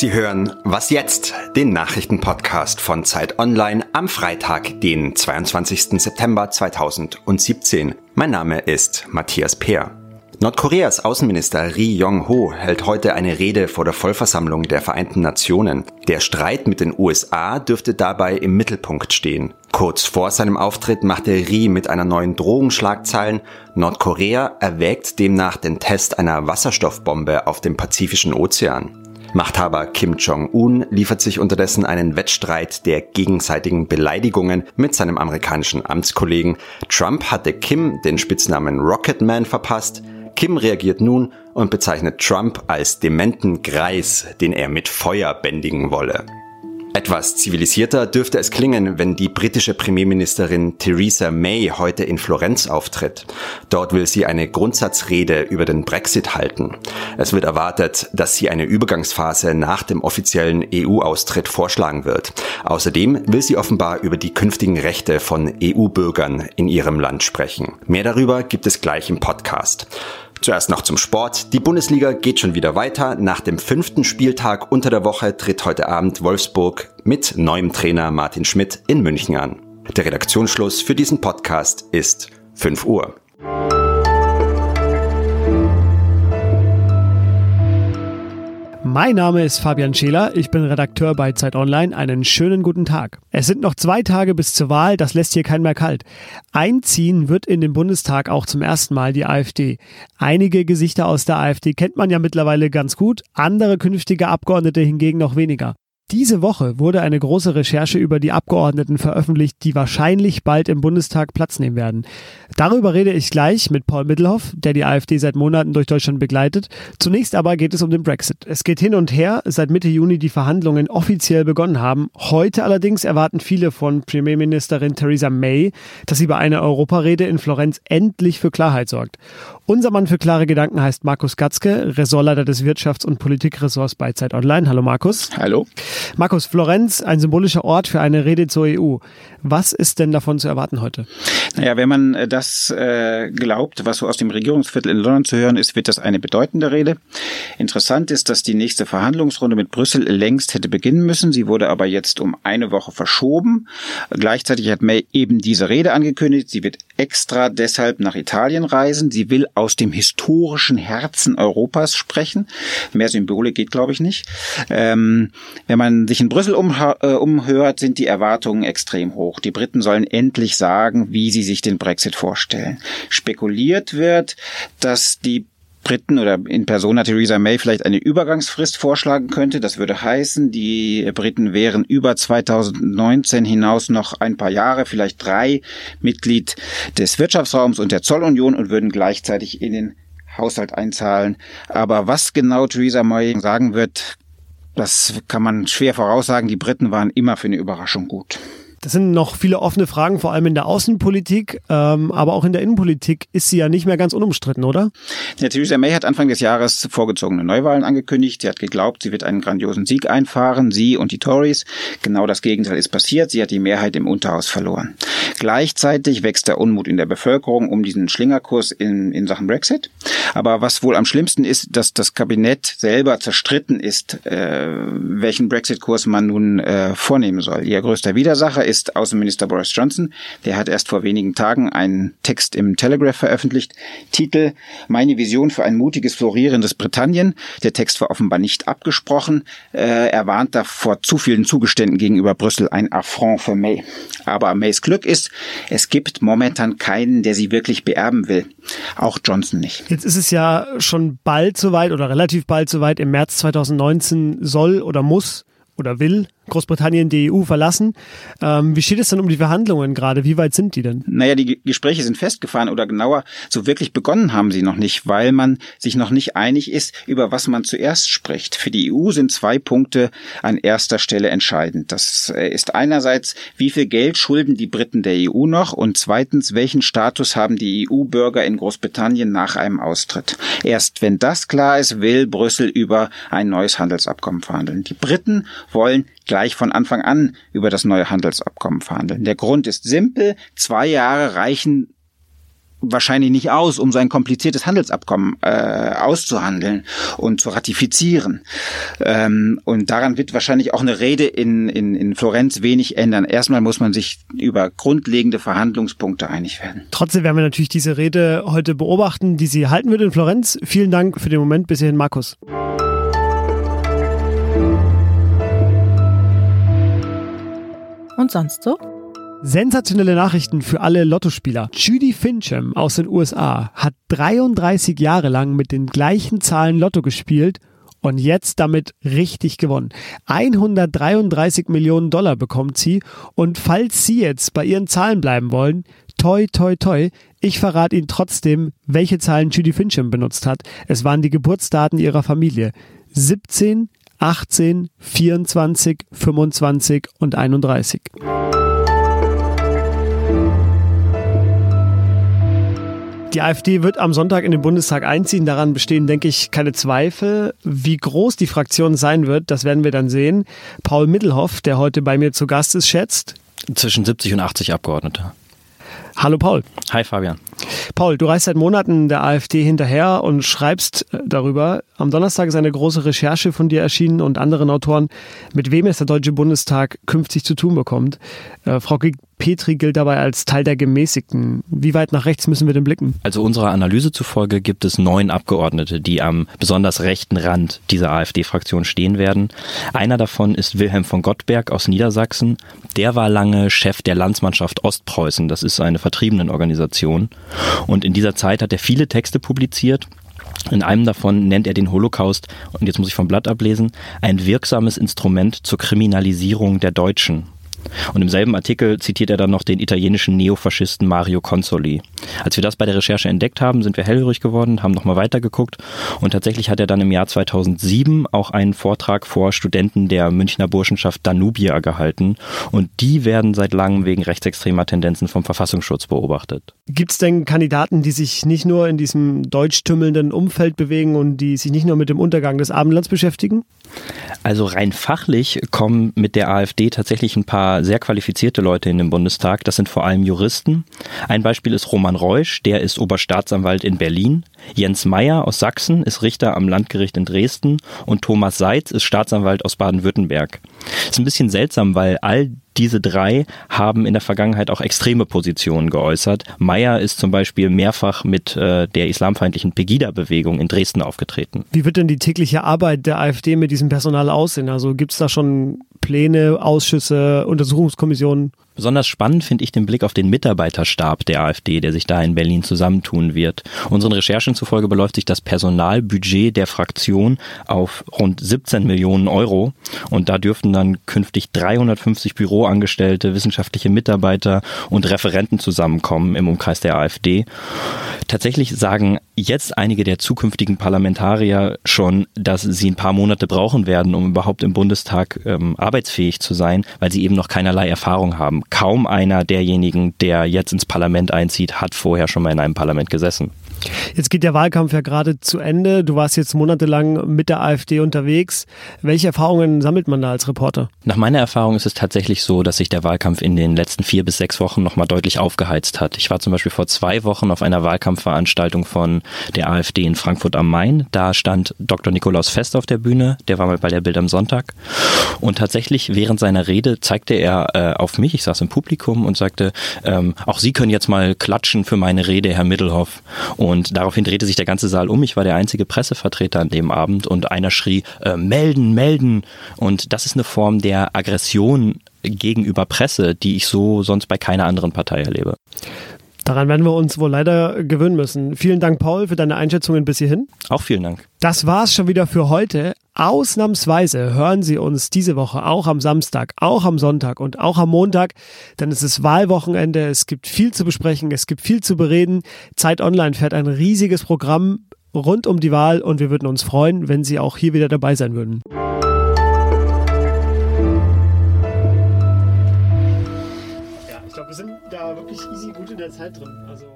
Sie hören Was jetzt? Den Nachrichtenpodcast von Zeit Online am Freitag, den 22. September 2017. Mein Name ist Matthias Peer. Nordkoreas Außenminister Ri Yong-ho hält heute eine Rede vor der Vollversammlung der Vereinten Nationen. Der Streit mit den USA dürfte dabei im Mittelpunkt stehen. Kurz vor seinem Auftritt machte Ri mit einer neuen Drohung Schlagzeilen. Nordkorea erwägt demnach den Test einer Wasserstoffbombe auf dem Pazifischen Ozean. Machthaber Kim Jong-un liefert sich unterdessen einen Wettstreit der gegenseitigen Beleidigungen mit seinem amerikanischen Amtskollegen. Trump hatte Kim den Spitznamen Rocketman verpasst. Kim reagiert nun und bezeichnet Trump als dementen Greis, den er mit Feuer bändigen wolle. Etwas zivilisierter dürfte es klingen, wenn die britische Premierministerin Theresa May heute in Florenz auftritt. Dort will sie eine Grundsatzrede über den Brexit halten. Es wird erwartet, dass sie eine Übergangsphase nach dem offiziellen EU-Austritt vorschlagen wird. Außerdem will sie offenbar über die künftigen Rechte von EU-Bürgern in ihrem Land sprechen. Mehr darüber gibt es gleich im Podcast. Zuerst noch zum Sport. Die Bundesliga geht schon wieder weiter. Nach dem fünften Spieltag unter der Woche tritt heute Abend Wolfsburg mit neuem Trainer Martin Schmidt in München an. Der Redaktionsschluss für diesen Podcast ist 5 Uhr. Mein Name ist Fabian Scheler, ich bin Redakteur bei Zeit Online. Einen schönen guten Tag. Es sind noch zwei Tage bis zur Wahl, das lässt hier keinen mehr kalt. Einziehen wird in den Bundestag auch zum ersten Mal die AfD. Einige Gesichter aus der AfD kennt man ja mittlerweile ganz gut, andere künftige Abgeordnete hingegen noch weniger. Diese Woche wurde eine große Recherche über die Abgeordneten veröffentlicht, die wahrscheinlich bald im Bundestag Platz nehmen werden. Darüber rede ich gleich mit Paul Mittelhoff, der die AfD seit Monaten durch Deutschland begleitet. Zunächst aber geht es um den Brexit. Es geht hin und her, seit Mitte Juni die Verhandlungen offiziell begonnen haben. Heute allerdings erwarten viele von Premierministerin Theresa May, dass sie bei einer Europarede in Florenz endlich für Klarheit sorgt. Unser Mann für klare Gedanken heißt Markus Gatzke, Ressortleiter des Wirtschafts- und Politikressorts bei Zeit Online. Hallo Markus. Hallo. Markus, Florenz, ein symbolischer Ort für eine Rede zur EU. Was ist denn davon zu erwarten heute? Naja, wenn man äh, das äh, glaubt, was so aus dem Regierungsviertel in London zu hören ist, wird das eine bedeutende Rede. Interessant ist, dass die nächste Verhandlungsrunde mit Brüssel längst hätte beginnen müssen. Sie wurde aber jetzt um eine Woche verschoben. Gleichzeitig hat May eben diese Rede angekündigt. Sie wird extra deshalb nach Italien reisen. Sie will aus dem historischen Herzen Europas sprechen. Mehr Symbole geht, glaube ich, nicht. Ähm, wenn man sich in Brüssel äh, umhört, sind die Erwartungen extrem hoch. Die Briten sollen endlich sagen, wie sie sich den Brexit vorstellen. Spekuliert wird, dass die Briten oder in Persona Theresa May vielleicht eine Übergangsfrist vorschlagen könnte. Das würde heißen, die Briten wären über 2019 hinaus noch ein paar Jahre, vielleicht drei, Mitglied des Wirtschaftsraums und der Zollunion und würden gleichzeitig in den Haushalt einzahlen. Aber was genau Theresa May sagen wird, das kann man schwer voraussagen. Die Briten waren immer für eine Überraschung gut. Das sind noch viele offene Fragen, vor allem in der Außenpolitik, ähm, aber auch in der Innenpolitik ist sie ja nicht mehr ganz unumstritten, oder? Ja, Theresa May hat Anfang des Jahres vorgezogene Neuwahlen angekündigt. Sie hat geglaubt, sie wird einen grandiosen Sieg einfahren, sie und die Tories. Genau das Gegenteil ist passiert. Sie hat die Mehrheit im Unterhaus verloren. Gleichzeitig wächst der Unmut in der Bevölkerung um diesen Schlingerkurs in, in Sachen Brexit. Aber was wohl am schlimmsten ist, dass das Kabinett selber zerstritten ist, äh, welchen Brexit-Kurs man nun äh, vornehmen soll. Ihr größter Widersacher ist Außenminister Boris Johnson. Der hat erst vor wenigen Tagen einen Text im Telegraph veröffentlicht. Titel Meine Vision für ein mutiges, florierendes Britannien. Der Text war offenbar nicht abgesprochen. Äh, er warnt davor zu vielen Zugeständen gegenüber Brüssel. Ein Affront für May. Aber Mays Glück ist, es gibt momentan keinen, der sie wirklich beerben will. Auch Johnson nicht. Jetzt ist es ja schon bald soweit oder relativ bald soweit. Im März 2019 soll oder muss oder will Großbritannien die EU verlassen. Ähm, wie steht es denn um die Verhandlungen gerade? Wie weit sind die denn? Naja, die Gespräche sind festgefahren oder genauer, so wirklich begonnen haben sie noch nicht, weil man sich noch nicht einig ist, über was man zuerst spricht. Für die EU sind zwei Punkte an erster Stelle entscheidend. Das äh, ist einerseits, wie viel Geld schulden die Briten der EU noch und zweitens, welchen Status haben die EU-Bürger in Großbritannien nach einem Austritt. Erst wenn das klar ist, will Brüssel über ein neues Handelsabkommen verhandeln. Die Briten wollen gleich von Anfang an über das neue Handelsabkommen verhandeln. Der Grund ist simpel. Zwei Jahre reichen wahrscheinlich nicht aus, um so ein kompliziertes Handelsabkommen äh, auszuhandeln und zu ratifizieren. Ähm, und daran wird wahrscheinlich auch eine Rede in, in, in Florenz wenig ändern. Erstmal muss man sich über grundlegende Verhandlungspunkte einig werden. Trotzdem werden wir natürlich diese Rede heute beobachten, die sie halten wird in Florenz. Vielen Dank für den Moment. Bis hierhin, Markus. Und sonst so? Sensationelle Nachrichten für alle Lottospieler. Judy Fincham aus den USA hat 33 Jahre lang mit den gleichen Zahlen Lotto gespielt und jetzt damit richtig gewonnen. 133 Millionen Dollar bekommt sie und falls Sie jetzt bei Ihren Zahlen bleiben wollen, toi toi toi, ich verrate Ihnen trotzdem, welche Zahlen Judy Fincham benutzt hat. Es waren die Geburtsdaten ihrer Familie. 17, 18, 24, 25 und 31. Die AfD wird am Sonntag in den Bundestag einziehen. Daran bestehen, denke ich, keine Zweifel. Wie groß die Fraktion sein wird, das werden wir dann sehen. Paul Mittelhoff, der heute bei mir zu Gast ist, schätzt. Zwischen 70 und 80 Abgeordnete. Hallo Paul. Hi Fabian. Paul, du reist seit Monaten der AfD hinterher und schreibst äh, darüber. Am Donnerstag ist eine große Recherche von dir erschienen und anderen Autoren, mit wem es der Deutsche Bundestag künftig zu tun bekommt. Äh, Frau Petri gilt dabei als Teil der Gemäßigten. Wie weit nach rechts müssen wir denn blicken? Also unserer Analyse zufolge gibt es neun Abgeordnete, die am besonders rechten Rand dieser AfD-Fraktion stehen werden. Einer davon ist Wilhelm von Gottberg aus Niedersachsen. Der war lange Chef der Landsmannschaft Ostpreußen. Das ist eine Vertriebenenorganisation. Und in dieser Zeit hat er viele Texte publiziert. In einem davon nennt er den Holocaust, und jetzt muss ich vom Blatt ablesen, ein wirksames Instrument zur Kriminalisierung der Deutschen. Und im selben Artikel zitiert er dann noch den italienischen Neofaschisten Mario Consoli. Als wir das bei der Recherche entdeckt haben, sind wir hellhörig geworden, haben nochmal weitergeguckt und tatsächlich hat er dann im Jahr 2007 auch einen Vortrag vor Studenten der Münchner Burschenschaft Danubia gehalten und die werden seit langem wegen rechtsextremer Tendenzen vom Verfassungsschutz beobachtet. Gibt es denn Kandidaten, die sich nicht nur in diesem deutschtümmelnden Umfeld bewegen und die sich nicht nur mit dem Untergang des Abendlands beschäftigen? Also rein fachlich kommen mit der AfD tatsächlich ein paar sehr qualifizierte Leute in den Bundestag. Das sind vor allem Juristen. Ein Beispiel ist Roman Reusch, der ist Oberstaatsanwalt in Berlin. Jens Meyer aus Sachsen ist Richter am Landgericht in Dresden und Thomas Seitz ist Staatsanwalt aus Baden-Württemberg. Ist ein bisschen seltsam, weil all diese drei haben in der Vergangenheit auch extreme Positionen geäußert. Meyer ist zum Beispiel mehrfach mit äh, der islamfeindlichen Pegida-Bewegung in Dresden aufgetreten. Wie wird denn die tägliche Arbeit der AfD mit diesem Personal aussehen? Also gibt es da schon Pläne, Ausschüsse, Untersuchungskommissionen? Besonders spannend finde ich den Blick auf den Mitarbeiterstab der AfD, der sich da in Berlin zusammentun wird. Unseren Recherchen zufolge beläuft sich das Personalbudget der Fraktion auf rund 17 Millionen Euro. Und da dürften dann künftig 350 Büroangestellte, wissenschaftliche Mitarbeiter und Referenten zusammenkommen im Umkreis der AfD. Tatsächlich sagen jetzt einige der zukünftigen Parlamentarier schon, dass sie ein paar Monate brauchen werden, um überhaupt im Bundestag ähm, arbeitsfähig zu sein, weil sie eben noch keinerlei Erfahrung haben. Kaum einer derjenigen, der jetzt ins Parlament einzieht, hat vorher schon mal in einem Parlament gesessen. Jetzt geht der Wahlkampf ja gerade zu Ende. Du warst jetzt monatelang mit der AfD unterwegs. Welche Erfahrungen sammelt man da als Reporter? Nach meiner Erfahrung ist es tatsächlich so, dass sich der Wahlkampf in den letzten vier bis sechs Wochen nochmal deutlich aufgeheizt hat. Ich war zum Beispiel vor zwei Wochen auf einer Wahlkampfveranstaltung von der AfD in Frankfurt am Main. Da stand Dr. Nikolaus Fest auf der Bühne. Der war mal bei der Bild am Sonntag. Und tatsächlich während seiner Rede zeigte er äh, auf mich, ich saß im Publikum und sagte, ähm, auch Sie können jetzt mal klatschen für meine Rede, Herr Mittelhoff. Und und daraufhin drehte sich der ganze Saal um. Ich war der einzige Pressevertreter an dem Abend und einer schrie, äh, melden, melden. Und das ist eine Form der Aggression gegenüber Presse, die ich so sonst bei keiner anderen Partei erlebe. Daran werden wir uns wohl leider gewöhnen müssen. Vielen Dank, Paul, für deine Einschätzungen bis hierhin. Auch vielen Dank. Das war's schon wieder für heute. Ausnahmsweise hören Sie uns diese Woche auch am Samstag, auch am Sonntag und auch am Montag, denn es ist Wahlwochenende, es gibt viel zu besprechen, es gibt viel zu bereden. Zeit Online fährt ein riesiges Programm rund um die Wahl und wir würden uns freuen, wenn Sie auch hier wieder dabei sein würden. Ja, ich glaube, wir sind da wirklich easy gut in der Zeit drin. Also